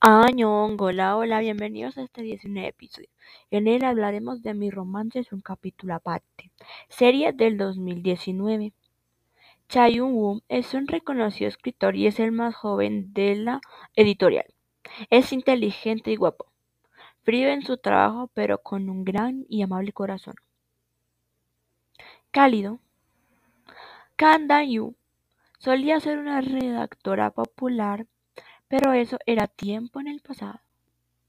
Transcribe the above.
Añón, hola, hola, bienvenidos a este 19 episodio. En él hablaremos de Mi romance un capítulo aparte, serie del 2019. Cha Yun-woo es un reconocido escritor y es el más joven de la editorial. Es inteligente y guapo, frío en su trabajo pero con un gran y amable corazón. Cálido. Kang Dan-yu solía ser una redactora popular pero eso era tiempo en el pasado.